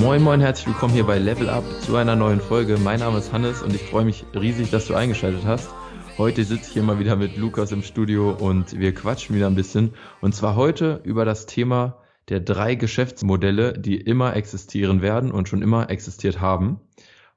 Moin Moin, herzlich willkommen hier bei Level Up zu einer neuen Folge. Mein Name ist Hannes und ich freue mich riesig, dass du eingeschaltet hast. Heute sitze ich hier mal wieder mit Lukas im Studio und wir quatschen wieder ein bisschen. Und zwar heute über das Thema der drei Geschäftsmodelle, die immer existieren werden und schon immer existiert haben.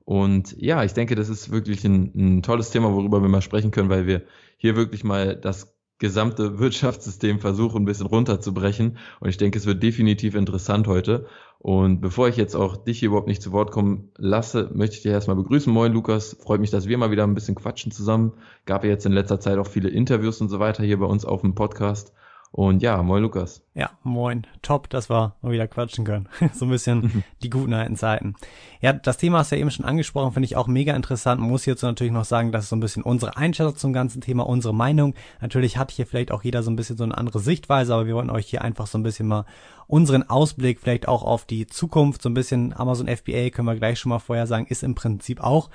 Und ja, ich denke, das ist wirklich ein, ein tolles Thema, worüber wir mal sprechen können, weil wir hier wirklich mal das gesamte Wirtschaftssystem versuchen, ein bisschen runterzubrechen. Und ich denke, es wird definitiv interessant heute. Und bevor ich jetzt auch dich hier überhaupt nicht zu Wort kommen lasse, möchte ich dich erstmal begrüßen. Moin, Lukas. Freut mich, dass wir mal wieder ein bisschen quatschen zusammen. Gab ja jetzt in letzter Zeit auch viele Interviews und so weiter hier bei uns auf dem Podcast. Und ja, moin Lukas. Ja, moin. Top, dass wir mal wieder quatschen können. so ein bisschen die guten alten Zeiten. Ja, das Thema hast du ja eben schon angesprochen, finde ich auch mega interessant. Man muss hierzu natürlich noch sagen, das ist so ein bisschen unsere Einschätzung zum ganzen Thema, unsere Meinung. Natürlich hat hier vielleicht auch jeder so ein bisschen so eine andere Sichtweise, aber wir wollen euch hier einfach so ein bisschen mal unseren Ausblick vielleicht auch auf die Zukunft, so ein bisschen Amazon FBA können wir gleich schon mal vorher sagen, ist im Prinzip auch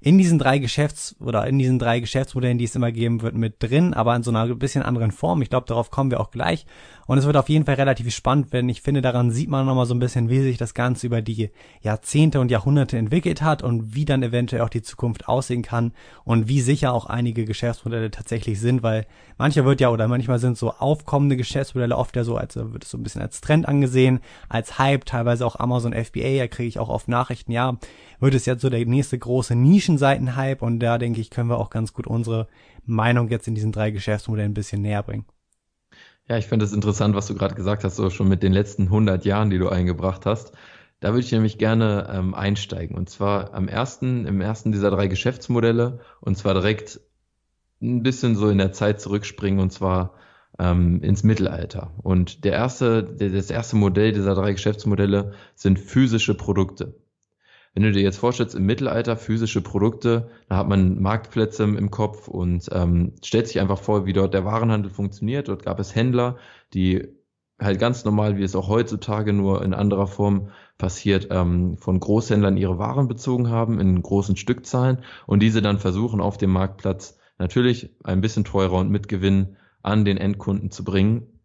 in diesen drei Geschäfts- oder in diesen drei Geschäftsmodellen, die es immer geben wird, mit drin, aber in so einer bisschen anderen Form. Ich glaube, darauf kommen wir auch gleich. Und es wird auf jeden Fall relativ spannend, wenn ich finde, daran sieht man nochmal so ein bisschen, wie sich das Ganze über die Jahrzehnte und Jahrhunderte entwickelt hat und wie dann eventuell auch die Zukunft aussehen kann und wie sicher auch einige Geschäftsmodelle tatsächlich sind, weil mancher wird ja oder manchmal sind so aufkommende Geschäftsmodelle oft ja so als wird es so ein bisschen als Trend angesehen, als Hype, teilweise auch Amazon FBA, da kriege ich auch oft Nachrichten, ja, wird es jetzt so der nächste große Nischenseiten-Hype und da denke ich, können wir auch ganz gut unsere Meinung jetzt in diesen drei Geschäftsmodellen ein bisschen näher bringen. Ja, ich finde es interessant, was du gerade gesagt hast, so schon mit den letzten 100 Jahren, die du eingebracht hast. Da würde ich nämlich gerne ähm, einsteigen. Und zwar am ersten, im ersten dieser drei Geschäftsmodelle. Und zwar direkt ein bisschen so in der Zeit zurückspringen. Und zwar ähm, ins Mittelalter. Und der erste, das erste Modell dieser drei Geschäftsmodelle sind physische Produkte. Wenn du dir jetzt vorstellst, im Mittelalter physische Produkte, da hat man Marktplätze im Kopf und ähm, stellt sich einfach vor, wie dort der Warenhandel funktioniert. Dort gab es Händler, die halt ganz normal, wie es auch heutzutage nur in anderer Form passiert, ähm, von Großhändlern ihre Waren bezogen haben in großen Stückzahlen und diese dann versuchen auf dem Marktplatz natürlich ein bisschen teurer und mit Gewinn an den Endkunden zu bringen.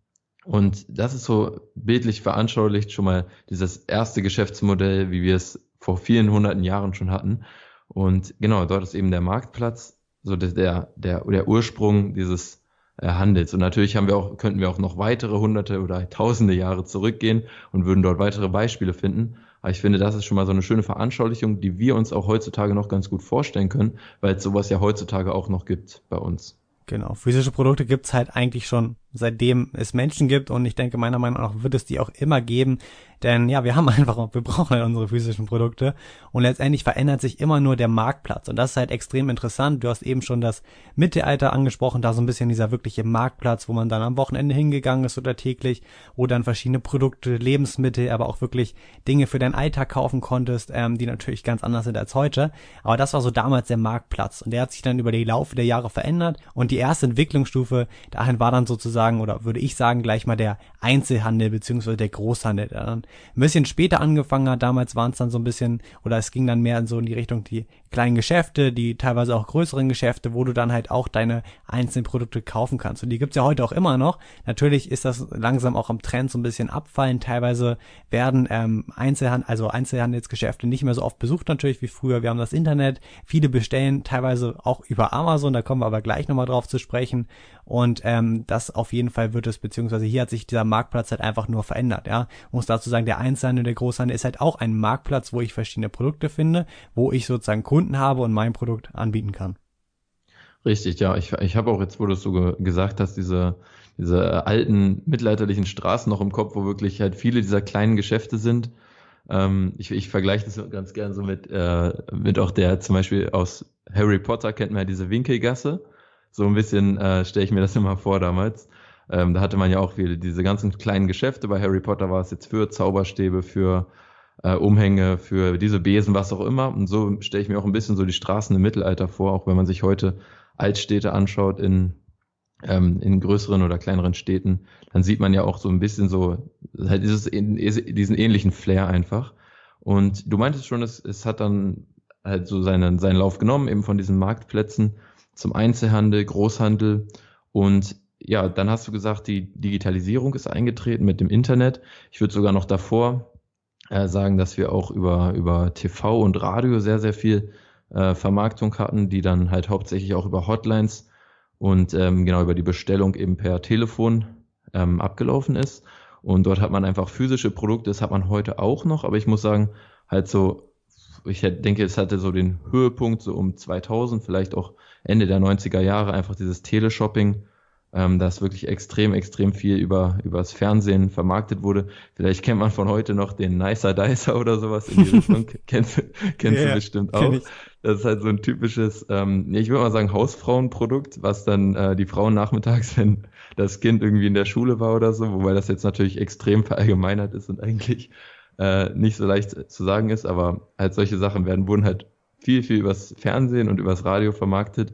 Und das ist so bildlich veranschaulicht schon mal dieses erste Geschäftsmodell, wie wir es vor vielen hunderten Jahren schon hatten. Und genau, dort ist eben der Marktplatz, so der, der, der Ursprung dieses äh, Handels. Und natürlich haben wir auch, könnten wir auch noch weitere hunderte oder tausende Jahre zurückgehen und würden dort weitere Beispiele finden. Aber ich finde, das ist schon mal so eine schöne Veranschaulichung, die wir uns auch heutzutage noch ganz gut vorstellen können, weil es sowas ja heutzutage auch noch gibt bei uns. Genau, physische Produkte gibt's halt eigentlich schon seitdem es Menschen gibt. Und ich denke meiner Meinung nach wird es die auch immer geben, denn ja, wir haben einfach, wir brauchen halt unsere physischen Produkte. Und letztendlich verändert sich immer nur der Marktplatz. Und das ist halt extrem interessant. Du hast eben schon das Mittelalter angesprochen, da so ein bisschen dieser wirkliche Marktplatz, wo man dann am Wochenende hingegangen ist oder täglich, wo dann verschiedene Produkte, Lebensmittel, aber auch wirklich Dinge für deinen Alltag kaufen konntest, ähm, die natürlich ganz anders sind als heute. Aber das war so damals der Marktplatz. Und der hat sich dann über die Laufe der Jahre verändert. Und die erste Entwicklungsstufe dahin war dann sozusagen oder würde ich sagen gleich mal der Einzelhandel beziehungsweise der Großhandel, der dann ein bisschen später angefangen hat. Damals waren es dann so ein bisschen, oder es ging dann mehr so in die Richtung die kleinen Geschäfte, die teilweise auch größeren Geschäfte, wo du dann halt auch deine einzelnen Produkte kaufen kannst. Und die gibt's ja heute auch immer noch. Natürlich ist das langsam auch am Trend so ein bisschen abfallen. Teilweise werden ähm, Einzelhandel, also Einzelhandelsgeschäfte nicht mehr so oft besucht natürlich wie früher. Wir haben das Internet. Viele bestellen teilweise auch über Amazon. Da kommen wir aber gleich nochmal drauf zu sprechen. Und ähm, das auf jeden Fall wird es, beziehungsweise hier hat sich dieser Marktplatz halt einfach nur verändert. Ja, muss dazu sagen, der Einzelhandel, der Großhandel ist halt auch ein Marktplatz, wo ich verschiedene Produkte finde, wo ich sozusagen Kunden habe und mein Produkt anbieten kann. Richtig, ja. Ich, ich habe auch jetzt, wo du es so ge gesagt hast, diese, diese alten mittelalterlichen Straßen noch im Kopf, wo wirklich halt viele dieser kleinen Geschäfte sind. Ähm, ich, ich vergleiche das ganz gern so mit, äh, mit auch der zum Beispiel aus Harry Potter kennt man ja diese Winkelgasse. So ein bisschen äh, stelle ich mir das immer vor damals. Ähm, da hatte man ja auch viele, diese ganzen kleinen Geschäfte. Bei Harry Potter war es jetzt für Zauberstäbe, für äh, Umhänge, für diese Besen, was auch immer. Und so stelle ich mir auch ein bisschen so die Straßen im Mittelalter vor, auch wenn man sich heute Altstädte anschaut in, ähm, in größeren oder kleineren Städten, dann sieht man ja auch so ein bisschen so, halt dieses, diesen ähnlichen Flair einfach. Und du meintest schon, es, es hat dann halt so seinen, seinen Lauf genommen, eben von diesen Marktplätzen zum Einzelhandel, Großhandel. Und ja, dann hast du gesagt, die Digitalisierung ist eingetreten mit dem Internet. Ich würde sogar noch davor äh, sagen, dass wir auch über, über TV und Radio sehr, sehr viel äh, Vermarktung hatten, die dann halt hauptsächlich auch über Hotlines und ähm, genau über die Bestellung eben per Telefon ähm, abgelaufen ist. Und dort hat man einfach physische Produkte, das hat man heute auch noch, aber ich muss sagen, halt so, ich denke, es hatte so den Höhepunkt so um 2000, vielleicht auch Ende der 90er Jahre, einfach dieses Teleshopping, ähm, das wirklich extrem, extrem viel über übers Fernsehen vermarktet wurde. Vielleicht kennt man von heute noch den Nicer Dicer oder sowas in die Richtung. kennst kennst ja, du bestimmt auch. Das ist halt so ein typisches, ähm, ich würde mal sagen, Hausfrauenprodukt, was dann äh, die Frauen nachmittags, wenn das Kind irgendwie in der Schule war oder so, wobei das jetzt natürlich extrem verallgemeinert ist und eigentlich äh, nicht so leicht zu sagen ist, aber halt solche Sachen werden, wurden halt viel, viel übers Fernsehen und übers Radio vermarktet.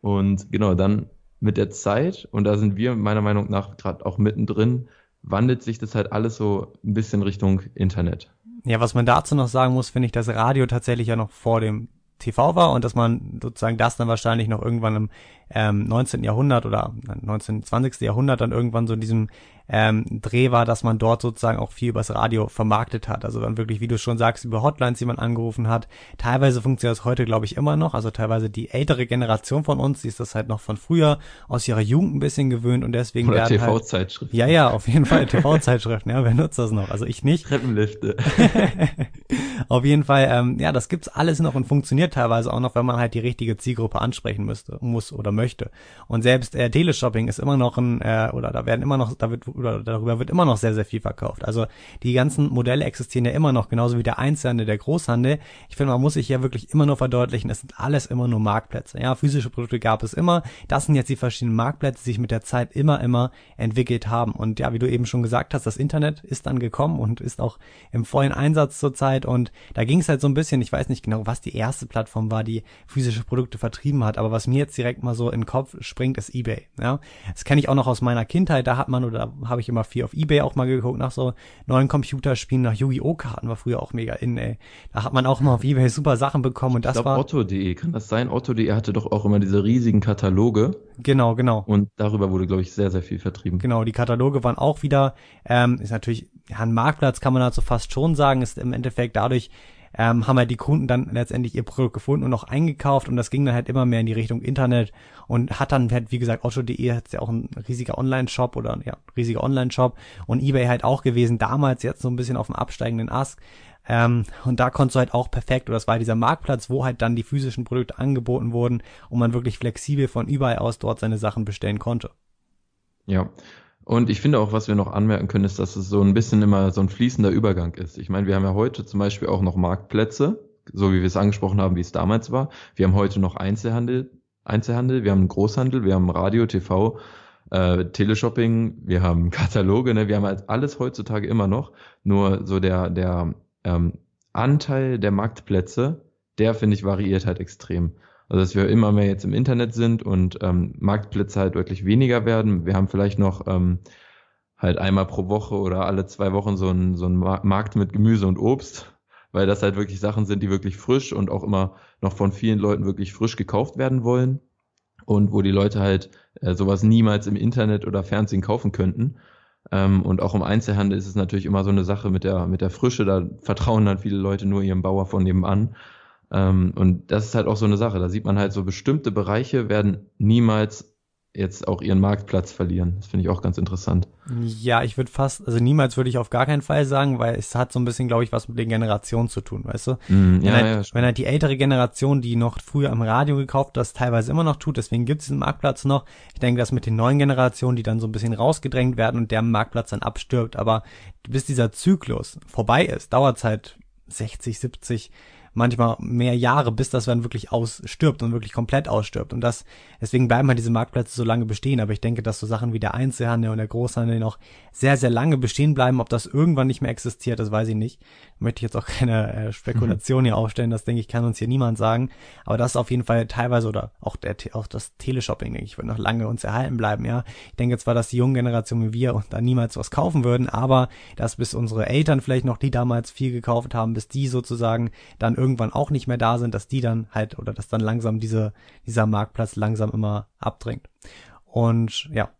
Und genau, dann mit der Zeit, und da sind wir meiner Meinung nach gerade auch mittendrin, wandelt sich das halt alles so ein bisschen Richtung Internet. Ja, was man dazu noch sagen muss, finde ich, dass Radio tatsächlich ja noch vor dem TV war und dass man sozusagen das dann wahrscheinlich noch irgendwann im ähm, 19. Jahrhundert oder 19. 20. Jahrhundert dann irgendwann so in diesem ähm, Dreh war, dass man dort sozusagen auch viel übers Radio vermarktet hat. Also dann wirklich, wie du schon sagst, über Hotlines, die man angerufen hat. Teilweise funktioniert das heute, glaube ich, immer noch. Also teilweise die ältere Generation von uns, die ist das halt noch von früher aus ihrer Jugend ein bisschen gewöhnt und deswegen Oder werden TV-Zeitschriften. Halt, ja, ja, auf jeden Fall TV-Zeitschriften. Ja, wer nutzt das noch? Also ich nicht. Treppenlifte. auf jeden Fall, ähm, ja, das gibt's alles noch und funktioniert teilweise auch noch, wenn man halt die richtige Zielgruppe ansprechen müsste, muss oder möchte. Und selbst äh, Teleshopping ist immer noch ein, äh, oder da werden immer noch, da wird oder darüber wird immer noch sehr, sehr viel verkauft. Also die ganzen Modelle existieren ja immer noch, genauso wie der Einzelhandel, der Großhandel. Ich finde, man muss sich ja wirklich immer nur verdeutlichen, es sind alles immer nur Marktplätze. Ja, physische Produkte gab es immer. Das sind jetzt die verschiedenen Marktplätze, die sich mit der Zeit immer, immer entwickelt haben. Und ja, wie du eben schon gesagt hast, das Internet ist dann gekommen und ist auch im vollen Einsatz zurzeit. Und da ging es halt so ein bisschen, ich weiß nicht genau, was die erste Plattform war, die physische Produkte vertrieben hat, aber was mir jetzt direkt mal so in den Kopf springt, ist eBay. Ja, das kenne ich auch noch aus meiner Kindheit. Da hat man oder habe ich immer viel auf Ebay auch mal geguckt nach so neuen Computerspielen, nach Yu-Gi-Oh! Karten war früher auch mega in, ey. Da hat man auch mal auf Ebay super Sachen bekommen und das ich glaub, war. Otto.de, kann das sein? Otto.de hatte doch auch immer diese riesigen Kataloge. Genau, genau. Und darüber wurde, glaube ich, sehr, sehr viel vertrieben. Genau, die Kataloge waren auch wieder, ähm, ist natürlich, ja, ein Marktplatz kann man dazu fast schon sagen, ist im Endeffekt dadurch, ähm, haben halt die Kunden dann letztendlich ihr Produkt gefunden und auch eingekauft und das ging dann halt immer mehr in die Richtung Internet und hat dann halt, wie gesagt, Otto.de hat ja auch ein riesiger Online-Shop oder ja, riesiger Online-Shop und eBay halt auch gewesen, damals jetzt so ein bisschen auf dem absteigenden Ast. Ähm, und da konntest du halt auch perfekt, oder das war dieser Marktplatz, wo halt dann die physischen Produkte angeboten wurden und man wirklich flexibel von überall aus dort seine Sachen bestellen konnte. Ja, und ich finde auch, was wir noch anmerken können, ist, dass es so ein bisschen immer so ein fließender Übergang ist. Ich meine, wir haben ja heute zum Beispiel auch noch Marktplätze, so wie wir es angesprochen haben, wie es damals war. Wir haben heute noch Einzelhandel, Einzelhandel, wir haben Großhandel, wir haben Radio, TV, äh, Teleshopping, wir haben Kataloge, ne? wir haben halt alles heutzutage immer noch. Nur so der, der ähm, Anteil der Marktplätze, der finde ich variiert halt extrem. Also dass wir immer mehr jetzt im Internet sind und ähm, Marktplätze halt deutlich weniger werden. Wir haben vielleicht noch ähm, halt einmal pro Woche oder alle zwei Wochen so ein, so ein Markt mit Gemüse und Obst, weil das halt wirklich Sachen sind, die wirklich frisch und auch immer noch von vielen Leuten wirklich frisch gekauft werden wollen und wo die Leute halt äh, sowas niemals im Internet oder Fernsehen kaufen könnten. Ähm, und auch im Einzelhandel ist es natürlich immer so eine Sache mit der, mit der Frische, da vertrauen dann viele Leute nur ihrem Bauer von nebenan. Ähm, und das ist halt auch so eine Sache. Da sieht man halt so bestimmte Bereiche werden niemals jetzt auch ihren Marktplatz verlieren. Das finde ich auch ganz interessant. Ja, ich würde fast, also niemals würde ich auf gar keinen Fall sagen, weil es hat so ein bisschen, glaube ich, was mit den Generationen zu tun, weißt du? Mm, ja, wenn, halt, ja, wenn halt die ältere Generation, die noch früher am Radio gekauft, das teilweise immer noch tut, deswegen gibt es diesen Marktplatz noch. Ich denke, dass mit den neuen Generationen, die dann so ein bisschen rausgedrängt werden und der Marktplatz dann abstirbt, aber bis dieser Zyklus vorbei ist, dauert es halt 60, 70, manchmal mehr Jahre, bis das dann wirklich ausstirbt und wirklich komplett ausstirbt. Und das, deswegen bleiben halt diese Marktplätze so lange bestehen. Aber ich denke, dass so Sachen wie der Einzelhandel und der Großhandel noch sehr, sehr lange bestehen bleiben. Ob das irgendwann nicht mehr existiert, das weiß ich nicht. Möchte ich jetzt auch keine äh, Spekulation hier aufstellen. Das denke ich, kann uns hier niemand sagen. Aber das ist auf jeden Fall teilweise oder auch der, auch das Teleshopping, denke ich, wird noch lange uns erhalten bleiben, ja. Ich denke zwar, dass die jungen Generation wie wir da niemals was kaufen würden, aber dass bis unsere Eltern vielleicht noch, die damals viel gekauft haben, bis die sozusagen dann irgendwann auch nicht mehr da sind, dass die dann halt oder dass dann langsam diese, dieser Marktplatz langsam immer abdrängt. Und ja,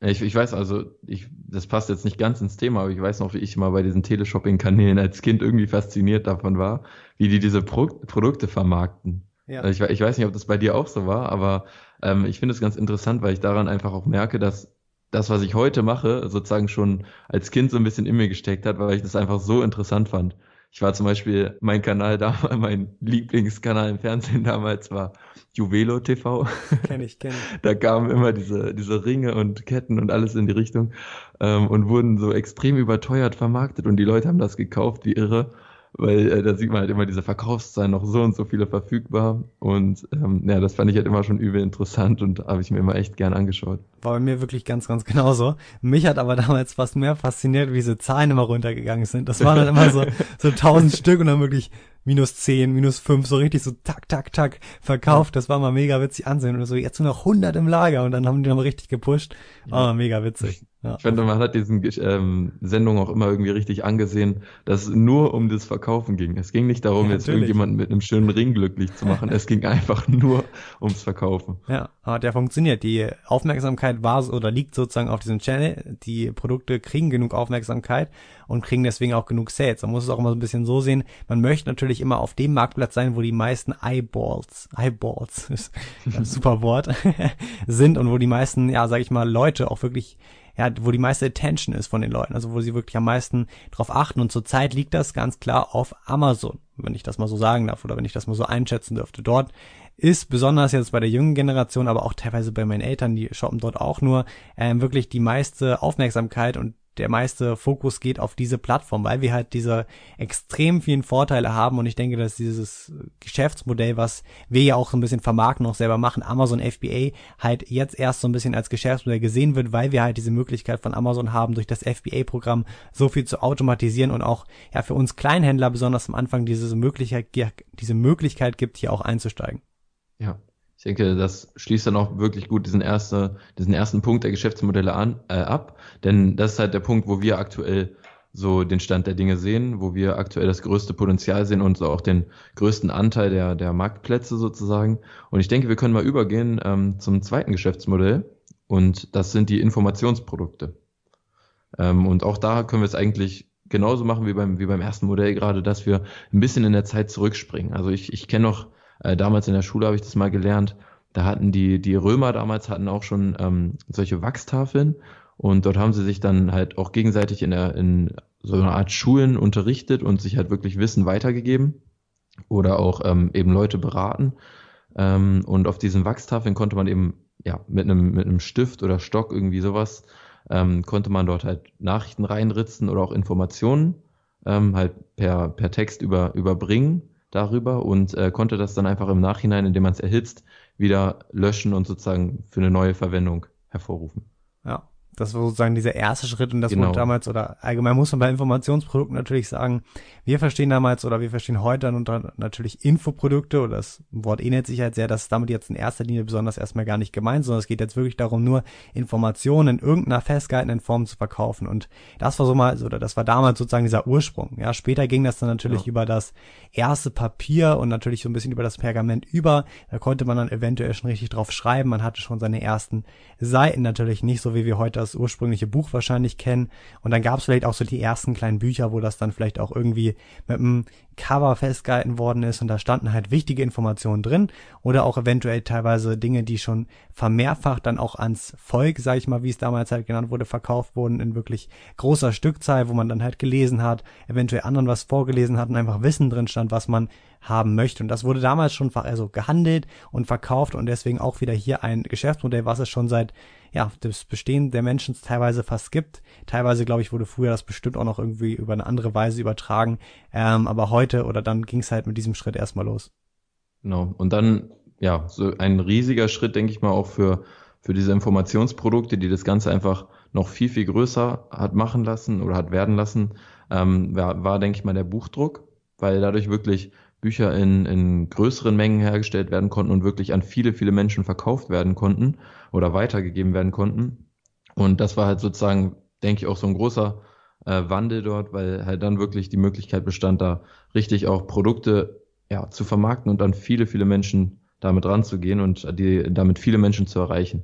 Ich, ich weiß also, ich, das passt jetzt nicht ganz ins Thema, aber ich weiß noch, wie ich mal bei diesen Teleshopping-Kanälen als Kind irgendwie fasziniert davon war, wie die diese Pro Produkte vermarkten. Ja. Ich, ich, weiß nicht, ob das bei dir auch so war, aber ähm, ich finde es ganz interessant, weil ich daran einfach auch merke, dass das, was ich heute mache, sozusagen schon als Kind so ein bisschen in mir gesteckt hat, weil ich das einfach so interessant fand. Ich war zum Beispiel, mein Kanal da, mein Lieblingskanal im Fernsehen damals war Juvelo TV. Kenn ich, kenn ich. Da kamen immer diese, diese Ringe und Ketten und alles in die Richtung ähm, und wurden so extrem überteuert vermarktet und die Leute haben das gekauft wie irre weil äh, da sieht man halt immer diese Verkaufszahlen noch so und so viele verfügbar und ähm, ja, das fand ich halt immer schon übel interessant und habe ich mir immer echt gern angeschaut. War bei mir wirklich ganz, ganz genauso. Mich hat aber damals fast mehr fasziniert, wie diese Zahlen immer runtergegangen sind. Das waren dann immer so so tausend Stück und dann wirklich minus 10, minus 5, so richtig so tak, tak, tak verkauft. Das war mal mega witzig ansehen. Und so, jetzt nur noch 100 im Lager und dann haben die nochmal richtig gepusht. War ja. mal mega witzig. Ja. Ich finde, man hat diesen ähm, Sendungen auch immer irgendwie richtig angesehen, dass es nur um das Verkaufen ging. Es ging nicht darum, ja, jetzt irgendjemanden mit einem schönen Ring glücklich zu machen. es ging einfach nur ums Verkaufen. Ja, aber der funktioniert. Die Aufmerksamkeit war oder liegt sozusagen auf diesem Channel. Die Produkte kriegen genug Aufmerksamkeit und kriegen deswegen auch genug Sales. Man muss es auch immer so ein bisschen so sehen. Man möchte natürlich immer auf dem Marktplatz sein, wo die meisten Eyeballs, Eyeballs, ist ein super Wort, sind und wo die meisten, ja, sag ich mal, Leute auch wirklich ja, wo die meiste Attention ist von den Leuten, also wo sie wirklich am meisten drauf achten. Und zurzeit liegt das ganz klar auf Amazon, wenn ich das mal so sagen darf oder wenn ich das mal so einschätzen dürfte. Dort ist besonders jetzt bei der jungen Generation, aber auch teilweise bei meinen Eltern, die shoppen dort auch nur, ähm, wirklich die meiste Aufmerksamkeit und der meiste Fokus geht auf diese Plattform, weil wir halt diese extrem vielen Vorteile haben und ich denke, dass dieses Geschäftsmodell, was wir ja auch so ein bisschen vermarkten, auch selber machen, Amazon FBA, halt jetzt erst so ein bisschen als Geschäftsmodell gesehen wird, weil wir halt diese Möglichkeit von Amazon haben, durch das FBA-Programm so viel zu automatisieren und auch ja für uns Kleinhändler besonders am Anfang diese Möglichkeit, diese Möglichkeit gibt, hier auch einzusteigen. Ja, ich denke, das schließt dann auch wirklich gut diesen, erste, diesen ersten Punkt der Geschäftsmodelle an, äh, ab, denn das ist halt der Punkt, wo wir aktuell so den Stand der Dinge sehen, wo wir aktuell das größte Potenzial sehen und so auch den größten Anteil der, der Marktplätze sozusagen. Und ich denke, wir können mal übergehen ähm, zum zweiten Geschäftsmodell und das sind die Informationsprodukte. Ähm, und auch da können wir es eigentlich genauso machen wie beim, wie beim ersten Modell gerade, dass wir ein bisschen in der Zeit zurückspringen. Also ich, ich kenne noch äh, damals in der Schule habe ich das mal gelernt. Da hatten die, die Römer damals hatten auch schon ähm, solche Wachstafeln und dort haben sie sich dann halt auch gegenseitig in, der, in so einer Art Schulen unterrichtet und sich halt wirklich Wissen weitergegeben oder auch ähm, eben Leute beraten. Ähm, und auf diesen Wachstafeln konnte man eben ja mit einem mit einem Stift oder Stock irgendwie sowas ähm, konnte man dort halt Nachrichten reinritzen oder auch Informationen ähm, halt per per Text über überbringen darüber und äh, konnte das dann einfach im Nachhinein, indem man es erhitzt, wieder löschen und sozusagen für eine neue Verwendung hervorrufen. Ja. Das war sozusagen dieser erste Schritt und das genau. wurde damals oder allgemein muss man bei Informationsprodukten natürlich sagen, wir verstehen damals oder wir verstehen heute dann unter natürlich Infoprodukte oder das Wort ähnelt sich halt sehr, das ist damit jetzt in erster Linie besonders erstmal gar nicht gemeint, sondern es geht jetzt wirklich darum, nur Informationen in irgendeiner festgehaltenen Form zu verkaufen und das war so mal, oder das war damals sozusagen dieser Ursprung. Ja, später ging das dann natürlich ja. über das erste Papier und natürlich so ein bisschen über das Pergament über, da konnte man dann eventuell schon richtig drauf schreiben, man hatte schon seine ersten Seiten natürlich nicht so wie wir heute das ursprüngliche Buch wahrscheinlich kennen. Und dann gab es vielleicht auch so die ersten kleinen Bücher, wo das dann vielleicht auch irgendwie mit einem Cover festgehalten worden ist und da standen halt wichtige Informationen drin oder auch eventuell teilweise Dinge, die schon vermehrfacht dann auch ans Volk, sag ich mal, wie es damals halt genannt wurde, verkauft wurden in wirklich großer Stückzahl, wo man dann halt gelesen hat, eventuell anderen was vorgelesen hat und einfach Wissen drin stand, was man haben möchte. Und das wurde damals schon also gehandelt und verkauft und deswegen auch wieder hier ein Geschäftsmodell, was es schon seit ja, das Bestehen der Menschen teilweise fast gibt. Teilweise, glaube ich, wurde früher das bestimmt auch noch irgendwie über eine andere Weise übertragen. Ähm, aber heute oder dann ging es halt mit diesem Schritt erstmal los. Genau. Und dann, ja, so ein riesiger Schritt, denke ich mal, auch für, für diese Informationsprodukte, die das Ganze einfach noch viel, viel größer hat machen lassen oder hat werden lassen, ähm, war, war, denke ich mal, der Buchdruck, weil dadurch wirklich Bücher in, in größeren Mengen hergestellt werden konnten und wirklich an viele, viele Menschen verkauft werden konnten oder weitergegeben werden konnten. Und das war halt sozusagen, denke ich, auch so ein großer äh, Wandel dort, weil halt dann wirklich die Möglichkeit bestand, da richtig auch Produkte ja, zu vermarkten und dann viele, viele Menschen damit ranzugehen und die, damit viele Menschen zu erreichen.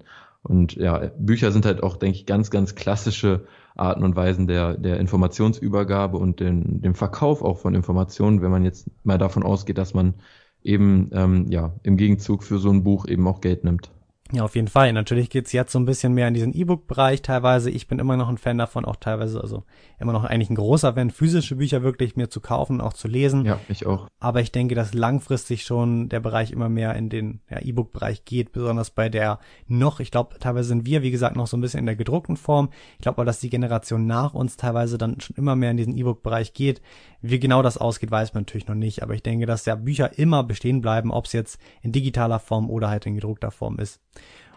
Und ja, Bücher sind halt auch, denke ich, ganz, ganz klassische Arten und Weisen der, der Informationsübergabe und den, dem Verkauf auch von Informationen, wenn man jetzt mal davon ausgeht, dass man eben ähm, ja im Gegenzug für so ein Buch eben auch Geld nimmt. Ja, auf jeden Fall. Natürlich geht's jetzt so ein bisschen mehr in diesen E-Book-Bereich teilweise. Ich bin immer noch ein Fan davon, auch teilweise, also immer noch eigentlich ein großer Fan, physische Bücher wirklich mir zu kaufen und auch zu lesen. Ja, ich auch. Aber ich denke, dass langfristig schon der Bereich immer mehr in den ja, E-Book-Bereich geht, besonders bei der noch, ich glaube, teilweise sind wir, wie gesagt, noch so ein bisschen in der gedruckten Form. Ich glaube aber, dass die Generation nach uns teilweise dann schon immer mehr in diesen E-Book-Bereich geht. Wie genau das ausgeht, weiß man natürlich noch nicht. Aber ich denke, dass ja Bücher immer bestehen bleiben, ob es jetzt in digitaler Form oder halt in gedruckter Form ist.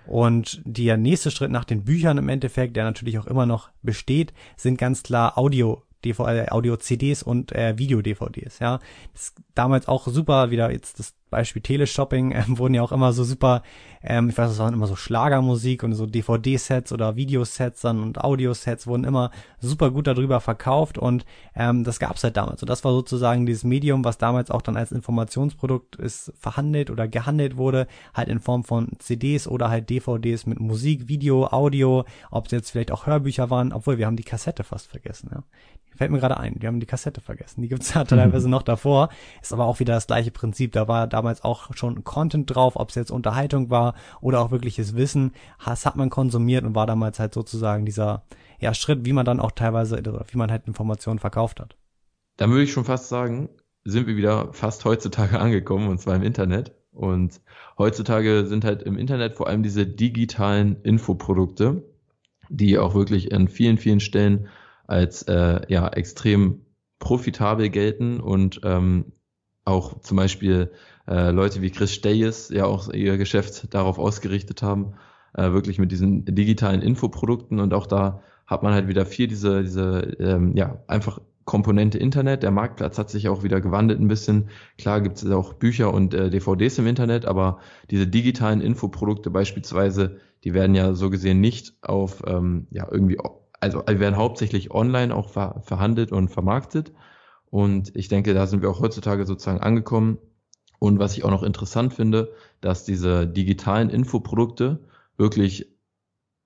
Und der nächste Schritt nach den Büchern im Endeffekt, der natürlich auch immer noch besteht, sind ganz klar Audio DVD, Audio-CDs und äh, Video-DVDs, ja. Das ist damals auch super, wieder jetzt das Beispiel Teleshopping, ähm, wurden ja auch immer so super, ähm, ich weiß, das waren immer so Schlagermusik und so DVD-Sets oder Videosets dann und Audiosets wurden immer super gut darüber verkauft und ähm, das gab's halt damals. Und das war sozusagen dieses Medium, was damals auch dann als Informationsprodukt ist verhandelt oder gehandelt wurde, halt in Form von CDs oder halt DVDs mit Musik, Video, Audio, ob es jetzt vielleicht auch Hörbücher waren, obwohl wir haben die Kassette fast vergessen, ja. Fällt mir gerade ein, wir haben die Kassette vergessen. Die gibt's ja teilweise noch davor. Ist aber auch wieder das gleiche Prinzip. Da war damals auch schon Content drauf, ob es jetzt Unterhaltung war oder auch wirkliches Wissen. Das hat man konsumiert und war damals halt sozusagen dieser ja, Schritt, wie man dann auch teilweise, wie man halt Informationen verkauft hat. Dann würde ich schon fast sagen, sind wir wieder fast heutzutage angekommen, und zwar im Internet. Und heutzutage sind halt im Internet vor allem diese digitalen Infoprodukte, die auch wirklich an vielen, vielen Stellen als äh, ja extrem profitabel gelten und ähm, auch zum Beispiel äh, Leute wie Chris Steyes ja auch ihr Geschäft darauf ausgerichtet haben, äh, wirklich mit diesen digitalen Infoprodukten und auch da hat man halt wieder viel diese, diese ähm, ja, einfach Komponente Internet. Der Marktplatz hat sich auch wieder gewandelt ein bisschen. Klar gibt es auch Bücher und äh, DVDs im Internet, aber diese digitalen Infoprodukte beispielsweise, die werden ja so gesehen nicht auf ähm, ja, irgendwie also werden hauptsächlich online auch ver verhandelt und vermarktet. Und ich denke, da sind wir auch heutzutage sozusagen angekommen. Und was ich auch noch interessant finde, dass diese digitalen Infoprodukte wirklich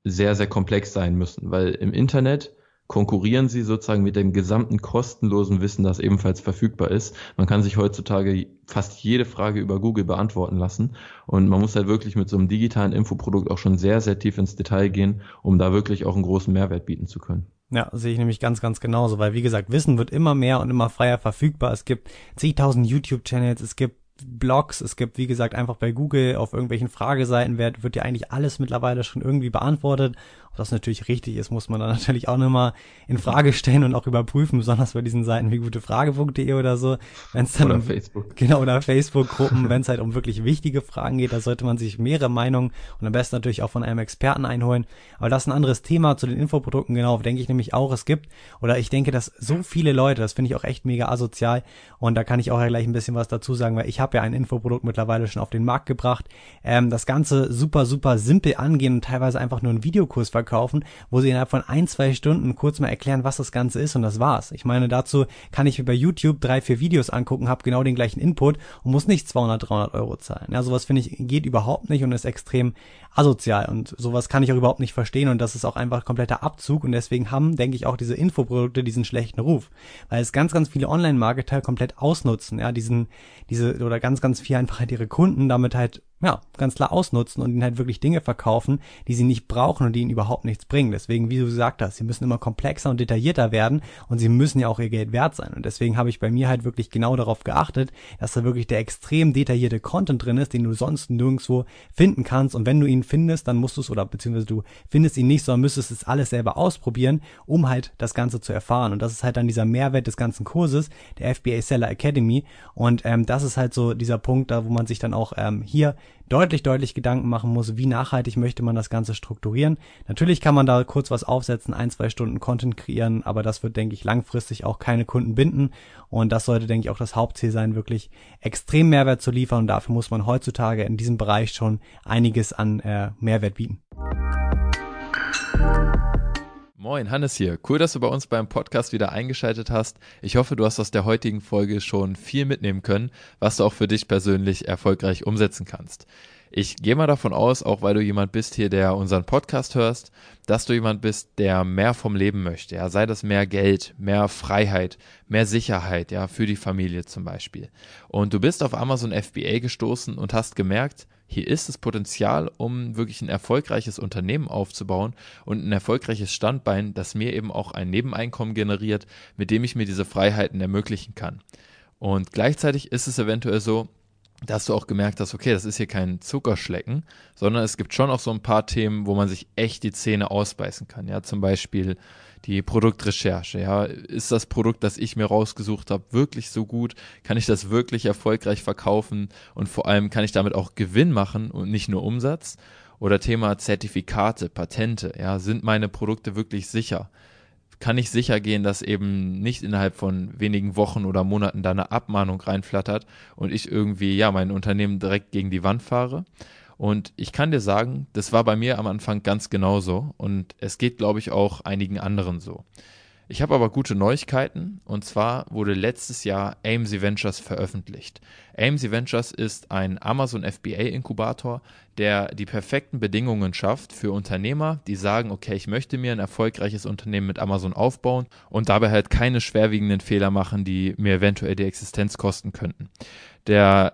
sehr, sehr komplex sein müssen, weil im Internet konkurrieren sie sozusagen mit dem gesamten kostenlosen Wissen, das ebenfalls verfügbar ist. Man kann sich heutzutage fast jede Frage über Google beantworten lassen und man muss halt wirklich mit so einem digitalen Infoprodukt auch schon sehr, sehr tief ins Detail gehen, um da wirklich auch einen großen Mehrwert bieten zu können. Ja, sehe ich nämlich ganz, ganz genauso, weil wie gesagt, Wissen wird immer mehr und immer freier verfügbar. Es gibt zigtausend YouTube-Channels, es gibt Blogs, es gibt, wie gesagt, einfach bei Google auf irgendwelchen Frageseiten wird, wird ja eigentlich alles mittlerweile schon irgendwie beantwortet ob das natürlich richtig ist, muss man dann natürlich auch nochmal in Frage stellen und auch überprüfen, besonders bei diesen Seiten wie gutefrage.de oder so. Wenn es dann oder um, Facebook. Genau, oder Facebook-Gruppen, wenn es halt um wirklich wichtige Fragen geht, da sollte man sich mehrere Meinungen und am besten natürlich auch von einem Experten einholen. Aber das ist ein anderes Thema zu den Infoprodukten, genau, denke ich nämlich auch, es gibt, oder ich denke, dass so viele Leute, das finde ich auch echt mega asozial und da kann ich auch ja gleich ein bisschen was dazu sagen, weil ich habe ja ein Infoprodukt mittlerweile schon auf den Markt gebracht, ähm, das Ganze super, super simpel angehen und teilweise einfach nur einen Videokurs verkaufen verkaufen, wo sie innerhalb von ein, zwei Stunden kurz mal erklären, was das Ganze ist und das war's. Ich meine, dazu kann ich mir bei YouTube drei, vier Videos angucken, habe genau den gleichen Input und muss nicht 200, 300 Euro zahlen. Ja, sowas finde ich geht überhaupt nicht und ist extrem asozial und sowas kann ich auch überhaupt nicht verstehen und das ist auch einfach kompletter Abzug und deswegen haben, denke ich, auch diese Infoprodukte diesen schlechten Ruf, weil es ganz, ganz viele Online-Marketer komplett ausnutzen, ja, diesen, diese oder ganz, ganz viel einfach halt ihre Kunden damit halt ja, ganz klar ausnutzen und ihnen halt wirklich Dinge verkaufen, die sie nicht brauchen und die ihnen überhaupt nichts bringen. Deswegen, wie du gesagt hast, sie müssen immer komplexer und detaillierter werden und sie müssen ja auch ihr Geld wert sein. Und deswegen habe ich bei mir halt wirklich genau darauf geachtet, dass da wirklich der extrem detaillierte Content drin ist, den du sonst nirgendwo finden kannst. Und wenn du ihn findest, dann musst du es oder beziehungsweise du findest ihn nicht, sondern müsstest es alles selber ausprobieren, um halt das Ganze zu erfahren. Und das ist halt dann dieser Mehrwert des ganzen Kurses, der FBA Seller Academy. Und ähm, das ist halt so dieser Punkt, da wo man sich dann auch ähm, hier deutlich, deutlich Gedanken machen muss, wie nachhaltig möchte man das Ganze strukturieren. Natürlich kann man da kurz was aufsetzen, ein, zwei Stunden Content kreieren, aber das wird, denke ich, langfristig auch keine Kunden binden. Und das sollte, denke ich, auch das Hauptziel sein, wirklich extrem Mehrwert zu liefern. Und dafür muss man heutzutage in diesem Bereich schon einiges an äh, Mehrwert bieten. Moin, Hannes hier. Cool, dass du bei uns beim Podcast wieder eingeschaltet hast. Ich hoffe, du hast aus der heutigen Folge schon viel mitnehmen können, was du auch für dich persönlich erfolgreich umsetzen kannst. Ich gehe mal davon aus, auch weil du jemand bist hier, der unseren Podcast hörst, dass du jemand bist, der mehr vom Leben möchte. Ja, sei das mehr Geld, mehr Freiheit, mehr Sicherheit, ja, für die Familie zum Beispiel. Und du bist auf Amazon FBA gestoßen und hast gemerkt, hier ist das Potenzial, um wirklich ein erfolgreiches Unternehmen aufzubauen und ein erfolgreiches Standbein, das mir eben auch ein Nebeneinkommen generiert, mit dem ich mir diese Freiheiten ermöglichen kann. Und gleichzeitig ist es eventuell so, dass du auch gemerkt hast, okay, das ist hier kein Zuckerschlecken, sondern es gibt schon auch so ein paar Themen, wo man sich echt die Zähne ausbeißen kann. Ja, zum Beispiel die Produktrecherche. Ja, ist das Produkt, das ich mir rausgesucht habe, wirklich so gut? Kann ich das wirklich erfolgreich verkaufen? Und vor allem kann ich damit auch Gewinn machen und nicht nur Umsatz? Oder Thema Zertifikate, Patente. Ja, sind meine Produkte wirklich sicher? kann ich sicher gehen, dass eben nicht innerhalb von wenigen Wochen oder Monaten da eine Abmahnung reinflattert und ich irgendwie, ja, mein Unternehmen direkt gegen die Wand fahre. Und ich kann dir sagen, das war bei mir am Anfang ganz genauso und es geht, glaube ich, auch einigen anderen so. Ich habe aber gute Neuigkeiten und zwar wurde letztes Jahr AMC Ventures veröffentlicht. AMC Ventures ist ein Amazon FBA Inkubator, der die perfekten Bedingungen schafft für Unternehmer, die sagen, okay, ich möchte mir ein erfolgreiches Unternehmen mit Amazon aufbauen und dabei halt keine schwerwiegenden Fehler machen, die mir eventuell die Existenz kosten könnten. Der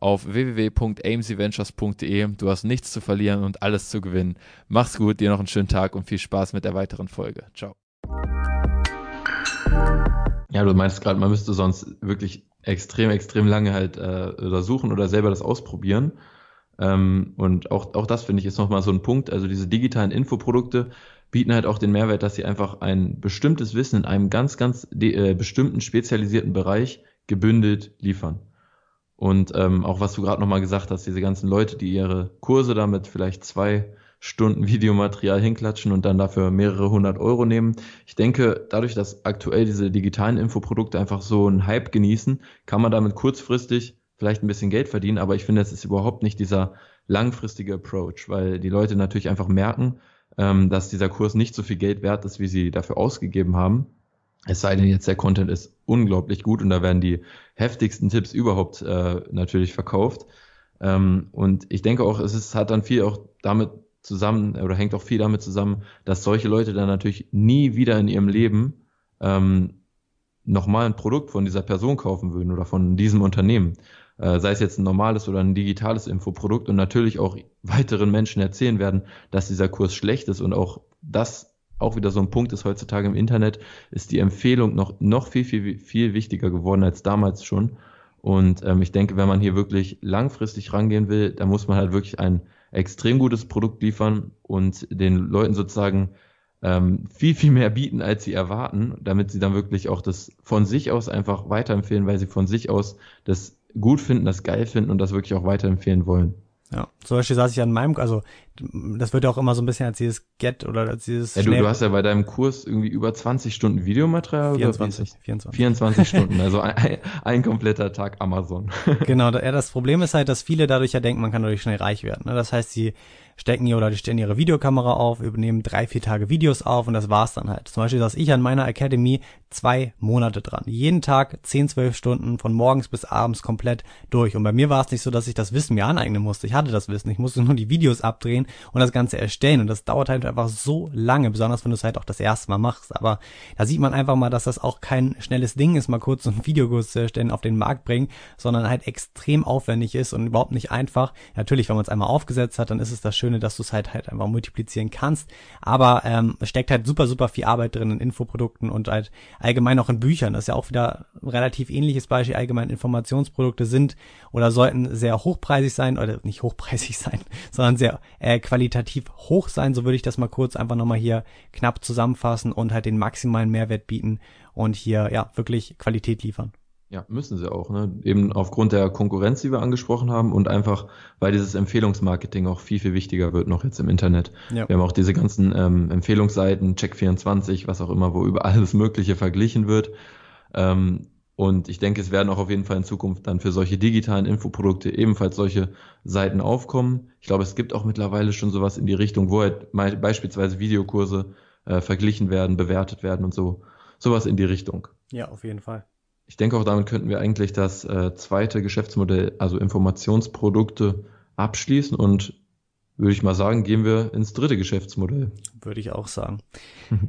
auf www.amcventures.de. Du hast nichts zu verlieren und alles zu gewinnen. Mach's gut, dir noch einen schönen Tag und viel Spaß mit der weiteren Folge. Ciao. Ja, du meinst gerade, man müsste sonst wirklich extrem, extrem lange halt äh, suchen oder selber das ausprobieren. Ähm, und auch, auch das finde ich ist nochmal so ein Punkt. Also diese digitalen Infoprodukte bieten halt auch den Mehrwert, dass sie einfach ein bestimmtes Wissen in einem ganz, ganz äh, bestimmten spezialisierten Bereich gebündelt liefern. Und ähm, auch was du gerade nochmal gesagt hast, diese ganzen Leute, die ihre Kurse damit vielleicht zwei Stunden Videomaterial hinklatschen und dann dafür mehrere hundert Euro nehmen. Ich denke, dadurch, dass aktuell diese digitalen Infoprodukte einfach so einen Hype genießen, kann man damit kurzfristig vielleicht ein bisschen Geld verdienen, aber ich finde, es ist überhaupt nicht dieser langfristige Approach, weil die Leute natürlich einfach merken, ähm, dass dieser Kurs nicht so viel Geld wert ist, wie sie dafür ausgegeben haben. Es sei denn jetzt, der Content ist unglaublich gut und da werden die heftigsten Tipps überhaupt äh, natürlich verkauft. Ähm, und ich denke auch, es ist, hat dann viel auch damit zusammen oder hängt auch viel damit zusammen, dass solche Leute dann natürlich nie wieder in ihrem Leben ähm, nochmal ein Produkt von dieser Person kaufen würden oder von diesem Unternehmen. Äh, sei es jetzt ein normales oder ein digitales Infoprodukt und natürlich auch weiteren Menschen erzählen werden, dass dieser Kurs schlecht ist und auch das auch wieder so ein Punkt ist heutzutage im Internet, ist die Empfehlung noch, noch viel, viel, viel wichtiger geworden als damals schon. Und ähm, ich denke, wenn man hier wirklich langfristig rangehen will, dann muss man halt wirklich ein extrem gutes Produkt liefern und den Leuten sozusagen ähm, viel, viel mehr bieten, als sie erwarten, damit sie dann wirklich auch das von sich aus einfach weiterempfehlen, weil sie von sich aus das gut finden, das geil finden und das wirklich auch weiterempfehlen wollen. Ja, zum Beispiel saß ich an meinem, also das wird ja auch immer so ein bisschen als dieses Get oder als dieses. Ja, du, du hast ja bei deinem Kurs irgendwie über 20 Stunden Videomaterial. 24, 24. 24 Stunden, also ein, ein, kompletter Tag Amazon. genau, ja, das Problem ist halt, dass viele dadurch ja denken, man kann dadurch schnell reich werden. Ne? Das heißt, sie stecken hier oder die stellen ihre Videokamera auf, übernehmen drei, vier Tage Videos auf und das war's dann halt. Zum Beispiel saß ich an meiner Academy zwei Monate dran. Jeden Tag zehn, zwölf Stunden von morgens bis abends komplett durch. Und bei mir war es nicht so, dass ich das Wissen mir aneignen musste. Ich hatte das Wissen. Ich musste nur die Videos abdrehen und das Ganze erstellen. Und das dauert halt einfach so lange, besonders wenn du es halt auch das erste Mal machst. Aber da sieht man einfach mal, dass das auch kein schnelles Ding ist, mal kurz so ein Videokurs zu erstellen, auf den Markt bringen, sondern halt extrem aufwendig ist und überhaupt nicht einfach. Natürlich, wenn man es einmal aufgesetzt hat, dann ist es das Schöne, dass du es halt halt einfach multiplizieren kannst. Aber ähm, steckt halt super, super viel Arbeit drin in Infoprodukten und halt allgemein auch in Büchern. Das ist ja auch wieder relativ ähnliches Beispiel. Allgemein Informationsprodukte sind oder sollten sehr hochpreisig sein oder nicht hochpreisig sein, sondern sehr äh, qualitativ hoch sein. So würde ich das mal kurz einfach nochmal hier knapp zusammenfassen und halt den maximalen Mehrwert bieten und hier ja wirklich Qualität liefern. Ja, müssen sie auch, ne? Eben aufgrund der Konkurrenz, die wir angesprochen haben und einfach, weil dieses Empfehlungsmarketing auch viel, viel wichtiger wird noch jetzt im Internet. Ja. Wir haben auch diese ganzen ähm, Empfehlungsseiten, Check24, was auch immer, wo über alles Mögliche verglichen wird. Ähm, und ich denke, es werden auch auf jeden Fall in Zukunft dann für solche digitalen Infoprodukte ebenfalls solche Seiten aufkommen. Ich glaube, es gibt auch mittlerweile schon sowas in die Richtung, wo halt beispielsweise Videokurse äh, verglichen werden, bewertet werden und so. Sowas in die Richtung. Ja, auf jeden Fall. Ich denke auch damit könnten wir eigentlich das äh, zweite Geschäftsmodell, also Informationsprodukte, abschließen und würde ich mal sagen, gehen wir ins dritte Geschäftsmodell. Würde ich auch sagen.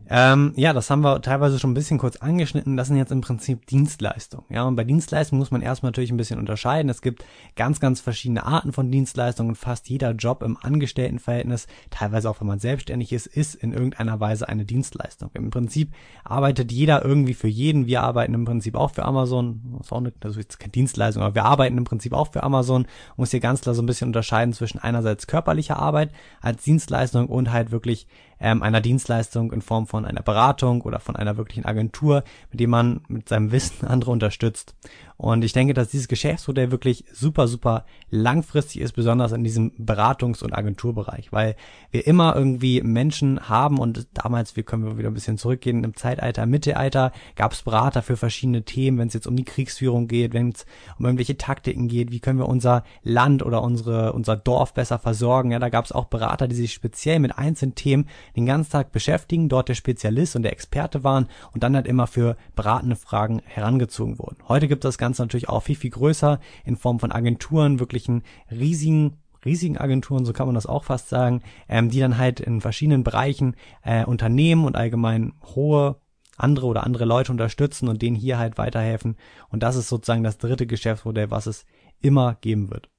ähm, ja, das haben wir teilweise schon ein bisschen kurz angeschnitten. Das sind jetzt im Prinzip Dienstleistungen. Ja, und bei Dienstleistungen muss man erstmal natürlich ein bisschen unterscheiden. Es gibt ganz, ganz verschiedene Arten von Dienstleistungen. Fast jeder Job im Angestelltenverhältnis, teilweise auch wenn man selbstständig ist, ist in irgendeiner Weise eine Dienstleistung. Im Prinzip arbeitet jeder irgendwie für jeden. Wir arbeiten im Prinzip auch für Amazon. Das ist auch eine, das ist keine Dienstleistung, aber wir arbeiten im Prinzip auch für Amazon. Man muss hier ganz klar so ein bisschen unterscheiden zwischen einerseits körperlicher Arbeit als Dienstleistung und halt wirklich ähm, einer Dienstleistung in Form von einer Beratung oder von einer wirklichen Agentur, mit dem man mit seinem Wissen andere unterstützt. Und ich denke, dass dieses Geschäftsmodell wirklich super, super langfristig ist, besonders in diesem Beratungs- und Agenturbereich, weil wir immer irgendwie Menschen haben und damals, wir können wieder ein bisschen zurückgehen, im Zeitalter, Mittelalter gab es Berater für verschiedene Themen, wenn es jetzt um die Kriegsführung geht, wenn es um irgendwelche Taktiken geht, wie können wir unser Land oder unsere, unser Dorf besser versorgen. Ja, da gab es auch Berater, die sich speziell mit einzelnen Themen den ganzen Tag beschäftigen, dort der Spezialist und der Experte waren und dann halt immer für beratende Fragen herangezogen wurden. Heute gibt es das Ganze Ganze natürlich auch viel, viel größer in Form von Agenturen, wirklichen riesigen riesigen Agenturen, so kann man das auch fast sagen, ähm, die dann halt in verschiedenen Bereichen äh, Unternehmen und allgemein hohe andere oder andere Leute unterstützen und denen hier halt weiterhelfen. Und das ist sozusagen das dritte Geschäftsmodell, was es immer geben wird.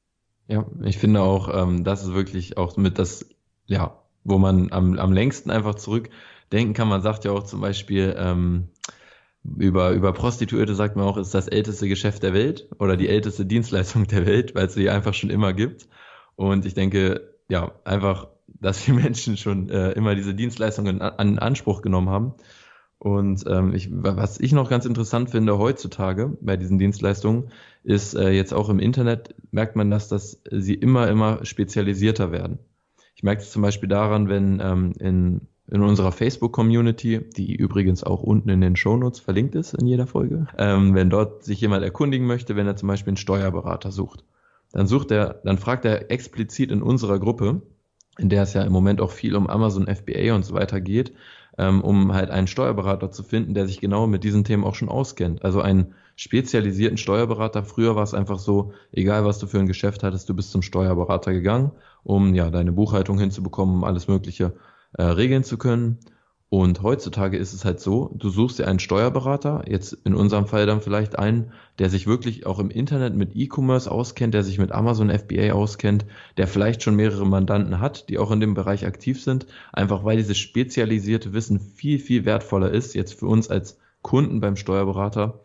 Ja, ich finde auch, ähm, das ist wirklich auch mit das, ja, wo man am, am längsten einfach zurückdenken kann. Man sagt ja auch zum Beispiel, ähm, über, über Prostituierte sagt man auch, ist das älteste Geschäft der Welt oder die älteste Dienstleistung der Welt, weil es sie einfach schon immer gibt. Und ich denke, ja, einfach, dass die Menschen schon äh, immer diese Dienstleistungen an, an Anspruch genommen haben. Und ähm, ich, was ich noch ganz interessant finde heutzutage bei diesen Dienstleistungen, ist äh, jetzt auch im Internet merkt man, dass das sie immer, immer spezialisierter werden. Ich merke es zum Beispiel daran, wenn ähm, in in unserer Facebook-Community, die übrigens auch unten in den Shownotes verlinkt ist in jeder Folge. Ähm, wenn dort sich jemand erkundigen möchte, wenn er zum Beispiel einen Steuerberater sucht, dann sucht er, dann fragt er explizit in unserer Gruppe, in der es ja im Moment auch viel um Amazon FBA und so weiter geht, ähm, um halt einen Steuerberater zu finden, der sich genau mit diesen Themen auch schon auskennt. Also einen spezialisierten Steuerberater. Früher war es einfach so, egal was du für ein Geschäft hattest, du bist zum Steuerberater gegangen, um ja deine Buchhaltung hinzubekommen, um alles Mögliche äh, regeln zu können. Und heutzutage ist es halt so, du suchst dir einen Steuerberater, jetzt in unserem Fall dann vielleicht einen, der sich wirklich auch im Internet mit E-Commerce auskennt, der sich mit Amazon FBA auskennt, der vielleicht schon mehrere Mandanten hat, die auch in dem Bereich aktiv sind, einfach weil dieses spezialisierte Wissen viel, viel wertvoller ist, jetzt für uns als Kunden beim Steuerberater,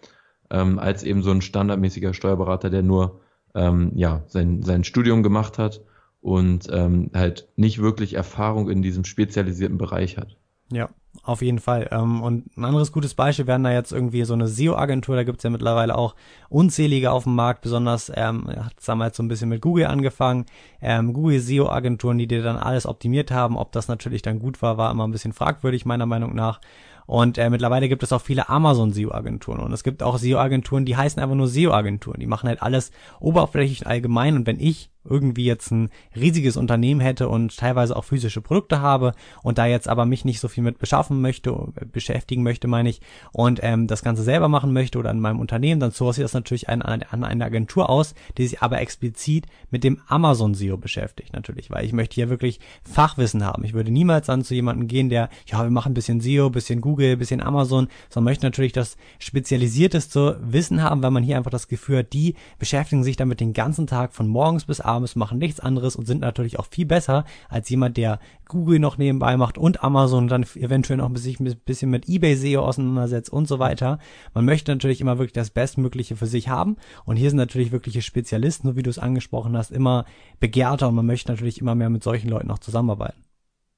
ähm, als eben so ein standardmäßiger Steuerberater, der nur ähm, ja, sein, sein Studium gemacht hat und ähm, halt nicht wirklich Erfahrung in diesem spezialisierten Bereich hat. Ja, auf jeden Fall. Ähm, und ein anderes gutes Beispiel wären da jetzt irgendwie so eine SEO-Agentur, da gibt's ja mittlerweile auch unzählige auf dem Markt, besonders ähm, hat es damals so ein bisschen mit Google angefangen. Ähm, Google SEO-Agenturen, die dir dann alles optimiert haben, ob das natürlich dann gut war, war immer ein bisschen fragwürdig, meiner Meinung nach. Und äh, mittlerweile gibt es auch viele Amazon SEO-Agenturen und es gibt auch SEO-Agenturen, die heißen einfach nur SEO-Agenturen. Die machen halt alles oberflächlich allgemein und wenn ich irgendwie jetzt ein riesiges Unternehmen hätte und teilweise auch physische Produkte habe und da jetzt aber mich nicht so viel mit beschaffen möchte, beschäftigen möchte, meine ich, und ähm, das Ganze selber machen möchte oder in meinem Unternehmen, dann source ich das natürlich an, an eine Agentur aus, die sich aber explizit mit dem Amazon SEO beschäftigt, natürlich, weil ich möchte hier wirklich Fachwissen haben. Ich würde niemals dann zu jemandem gehen, der, ja, wir machen ein bisschen SEO, bisschen Google, bisschen Amazon, sondern möchte natürlich das spezialisierteste Wissen haben, weil man hier einfach das Gefühl hat, die beschäftigen sich damit den ganzen Tag von morgens bis abends, machen nichts anderes und sind natürlich auch viel besser als jemand, der Google noch nebenbei macht und Amazon dann eventuell noch sich ein bisschen mit eBay SEO auseinandersetzt und so weiter. Man möchte natürlich immer wirklich das Bestmögliche für sich haben und hier sind natürlich wirkliche Spezialisten, so wie du es angesprochen hast, immer begehrter und man möchte natürlich immer mehr mit solchen Leuten auch zusammenarbeiten.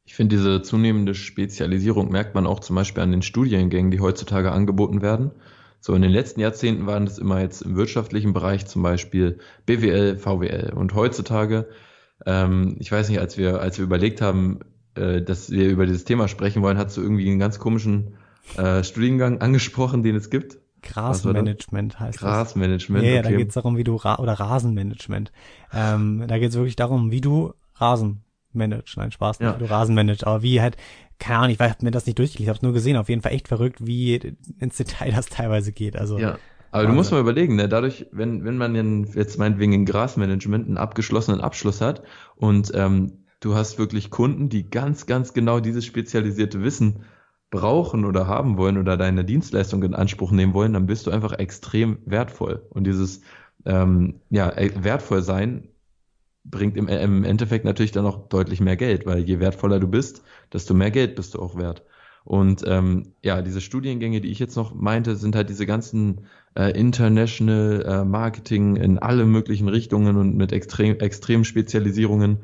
Ich finde, diese zunehmende Spezialisierung merkt man auch zum Beispiel an den Studiengängen, die heutzutage angeboten werden. So in den letzten Jahrzehnten waren das immer jetzt im wirtschaftlichen Bereich zum Beispiel BWL, VWL. Und heutzutage, ähm, ich weiß nicht, als wir, als wir überlegt haben, äh, dass wir über dieses Thema sprechen wollen, hast du irgendwie einen ganz komischen äh, Studiengang angesprochen, den es gibt. Grasmanagement heißt Grasmanagement. Ja, ja okay. da geht es darum, wie du Ra oder Rasenmanagement. Ähm, da geht es wirklich darum, wie du Rasen manage. Nein, Spaß, ja. wie du Rasen manage. Aber wie halt keine Ahnung, ich habe mir das nicht durchgelesen, ich habe es nur gesehen, auf jeden Fall echt verrückt, wie ins Detail das teilweise geht. Also ja. Aber Wahnsinn. du musst mal überlegen, ne, dadurch, wenn, wenn man jetzt meinetwegen in Grasmanagement einen abgeschlossenen Abschluss hat und ähm, du hast wirklich Kunden, die ganz, ganz genau dieses spezialisierte Wissen brauchen oder haben wollen oder deine Dienstleistung in Anspruch nehmen wollen, dann bist du einfach extrem wertvoll. Und dieses ähm, ja, wertvoll sein bringt im, im Endeffekt natürlich dann auch deutlich mehr Geld, weil je wertvoller du bist, desto mehr Geld bist du auch wert. Und ähm, ja, diese Studiengänge, die ich jetzt noch meinte, sind halt diese ganzen äh, International äh, Marketing in alle möglichen Richtungen und mit extrem, extremen Spezialisierungen.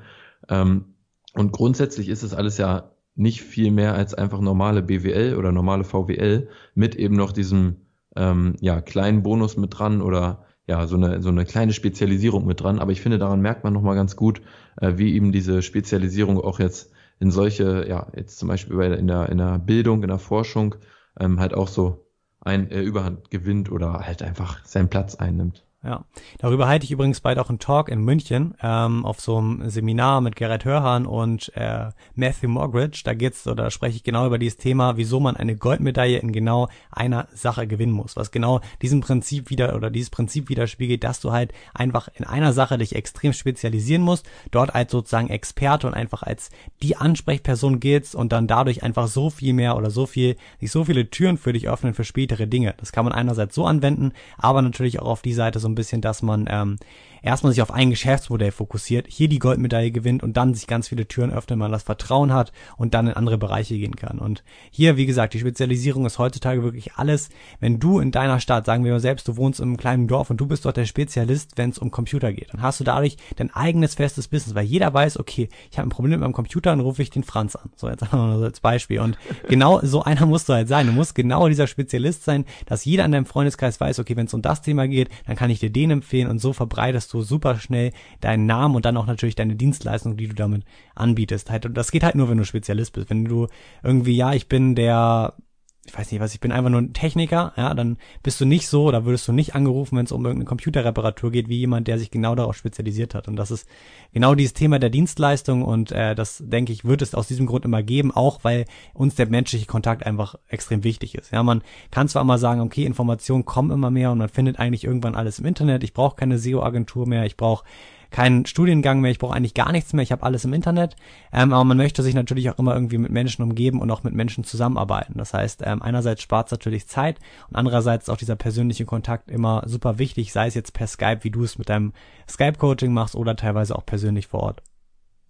Ähm, und grundsätzlich ist es alles ja nicht viel mehr als einfach normale BWL oder normale VWL mit eben noch diesem ähm, ja, kleinen Bonus mit dran oder ja, so eine, so eine kleine Spezialisierung mit dran. Aber ich finde, daran merkt man nochmal ganz gut, äh, wie eben diese Spezialisierung auch jetzt in solche, ja, jetzt zum Beispiel bei, in, der, in der Bildung, in der Forschung, ähm, halt auch so ein äh, Überhand gewinnt oder halt einfach seinen Platz einnimmt. Ja, darüber halte ich übrigens bald auch einen Talk in München ähm, auf so einem Seminar mit Gerrit Hörhan und äh, Matthew Mogridge. Da geht's oder spreche ich genau über dieses Thema, wieso man eine Goldmedaille in genau einer Sache gewinnen muss, was genau diesem Prinzip wieder oder dieses Prinzip widerspiegelt, dass du halt einfach in einer Sache dich extrem spezialisieren musst, dort als sozusagen Experte und einfach als die Ansprechperson giltst und dann dadurch einfach so viel mehr oder so viel sich so viele Türen für dich öffnen für spätere Dinge. Das kann man einerseits so anwenden, aber natürlich auch auf die Seite so ein bisschen, dass man ähm, erstmal sich auf ein Geschäftsmodell fokussiert, hier die Goldmedaille gewinnt und dann sich ganz viele Türen öffnet, man das Vertrauen hat und dann in andere Bereiche gehen kann. Und hier, wie gesagt, die Spezialisierung ist heutzutage wirklich alles. Wenn du in deiner Stadt, sagen wir mal selbst, du wohnst in einem kleinen Dorf und du bist dort der Spezialist, wenn es um Computer geht, dann hast du dadurch dein eigenes festes Business, weil jeder weiß, okay, ich habe ein Problem mit meinem Computer, dann rufe ich den Franz an. So, jetzt einfach nur als Beispiel. Und genau so einer musst du halt sein. Du musst genau dieser Spezialist sein, dass jeder in deinem Freundeskreis weiß, okay, wenn es um das Thema geht, dann kann ich dir den empfehlen und so verbreitest du super schnell deinen Namen und dann auch natürlich deine Dienstleistung, die du damit anbietest. Halt, und das geht halt nur, wenn du Spezialist bist. Wenn du irgendwie, ja, ich bin der ich weiß nicht was, ich bin einfach nur ein Techniker, ja, dann bist du nicht so, da würdest du nicht angerufen, wenn es um irgendeine Computerreparatur geht, wie jemand, der sich genau darauf spezialisiert hat. Und das ist genau dieses Thema der Dienstleistung und äh, das, denke ich, wird es aus diesem Grund immer geben, auch weil uns der menschliche Kontakt einfach extrem wichtig ist. Ja, man kann zwar immer sagen, okay, Informationen kommen immer mehr und man findet eigentlich irgendwann alles im Internet, ich brauche keine SEO-Agentur mehr, ich brauche keinen Studiengang mehr, ich brauche eigentlich gar nichts mehr, ich habe alles im Internet. Ähm, aber man möchte sich natürlich auch immer irgendwie mit Menschen umgeben und auch mit Menschen zusammenarbeiten. Das heißt, ähm, einerseits spart es natürlich Zeit und andererseits ist auch dieser persönliche Kontakt immer super wichtig, sei es jetzt per Skype, wie du es mit deinem Skype-Coaching machst oder teilweise auch persönlich vor Ort.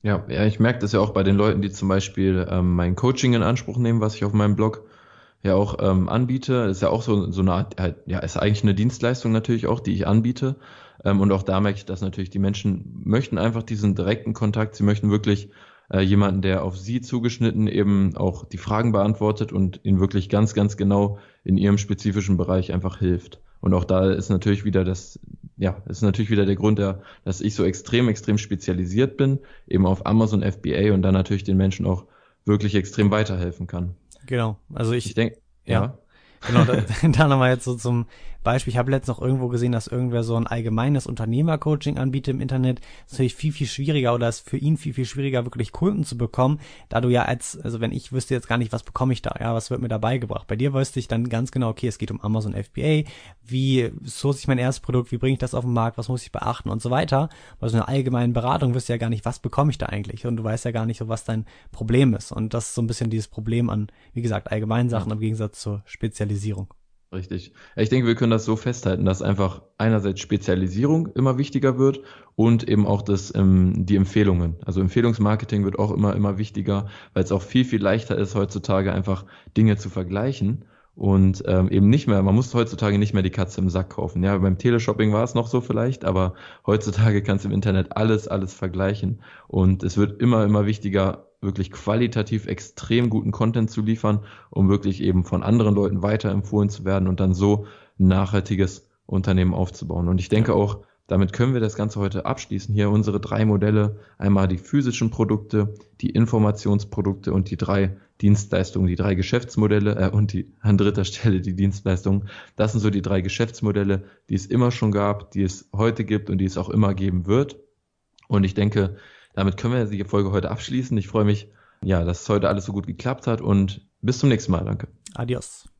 Ja, ja, ich merke das ja auch bei den Leuten, die zum Beispiel ähm, mein Coaching in Anspruch nehmen, was ich auf meinem Blog ja auch ähm, anbiete. ist ja auch so, so eine Art, ja, ist eigentlich eine Dienstleistung natürlich auch, die ich anbiete. Ähm, und auch da merke ich, dass natürlich die Menschen möchten einfach diesen direkten Kontakt. Sie möchten wirklich äh, jemanden, der auf sie zugeschnitten eben auch die Fragen beantwortet und ihnen wirklich ganz, ganz genau in ihrem spezifischen Bereich einfach hilft. Und auch da ist natürlich wieder das, ja, ist natürlich wieder der Grund, der, dass ich so extrem, extrem spezialisiert bin, eben auf Amazon FBA und dann natürlich den Menschen auch wirklich extrem weiterhelfen kann. Genau. Also ich, ich denke, ja. ja. Genau, da, da nochmal jetzt so zum Beispiel. Ich habe letztens noch irgendwo gesehen, dass irgendwer so ein allgemeines Unternehmercoaching anbietet im Internet. Das ist natürlich viel, viel schwieriger oder ist für ihn viel, viel schwieriger, wirklich Kunden zu bekommen, da du ja als, also wenn ich wüsste jetzt gar nicht, was bekomme ich da, ja, was wird mir dabei gebracht. Bei dir wüsste ich dann ganz genau, okay, es geht um Amazon FBA, wie source ich mein erstes Produkt, wie bringe ich das auf den Markt, was muss ich beachten und so weiter. Bei so einer allgemeinen Beratung du ja gar nicht, was bekomme ich da eigentlich und du weißt ja gar nicht so, was dein Problem ist. Und das ist so ein bisschen dieses Problem an, wie gesagt, allgemeinen Sachen im Gegensatz zur Spezialisierung. Richtig. Ich denke, wir können das so festhalten, dass einfach einerseits Spezialisierung immer wichtiger wird und eben auch das, ähm, die Empfehlungen. Also Empfehlungsmarketing wird auch immer, immer wichtiger, weil es auch viel, viel leichter ist, heutzutage einfach Dinge zu vergleichen und ähm, eben nicht mehr, man muss heutzutage nicht mehr die Katze im Sack kaufen. Ja, beim Teleshopping war es noch so vielleicht, aber heutzutage kannst du im Internet alles, alles vergleichen und es wird immer, immer wichtiger, wirklich qualitativ extrem guten Content zu liefern, um wirklich eben von anderen Leuten weiterempfohlen zu werden und dann so ein nachhaltiges Unternehmen aufzubauen. Und ich denke auch, damit können wir das Ganze heute abschließen. Hier unsere drei Modelle. Einmal die physischen Produkte, die Informationsprodukte und die drei Dienstleistungen, die drei Geschäftsmodelle äh, und die an dritter Stelle die Dienstleistungen. Das sind so die drei Geschäftsmodelle, die es immer schon gab, die es heute gibt und die es auch immer geben wird. Und ich denke, damit können wir die Folge heute abschließen. Ich freue mich, ja, dass es heute alles so gut geklappt hat und bis zum nächsten Mal. Danke. Adios.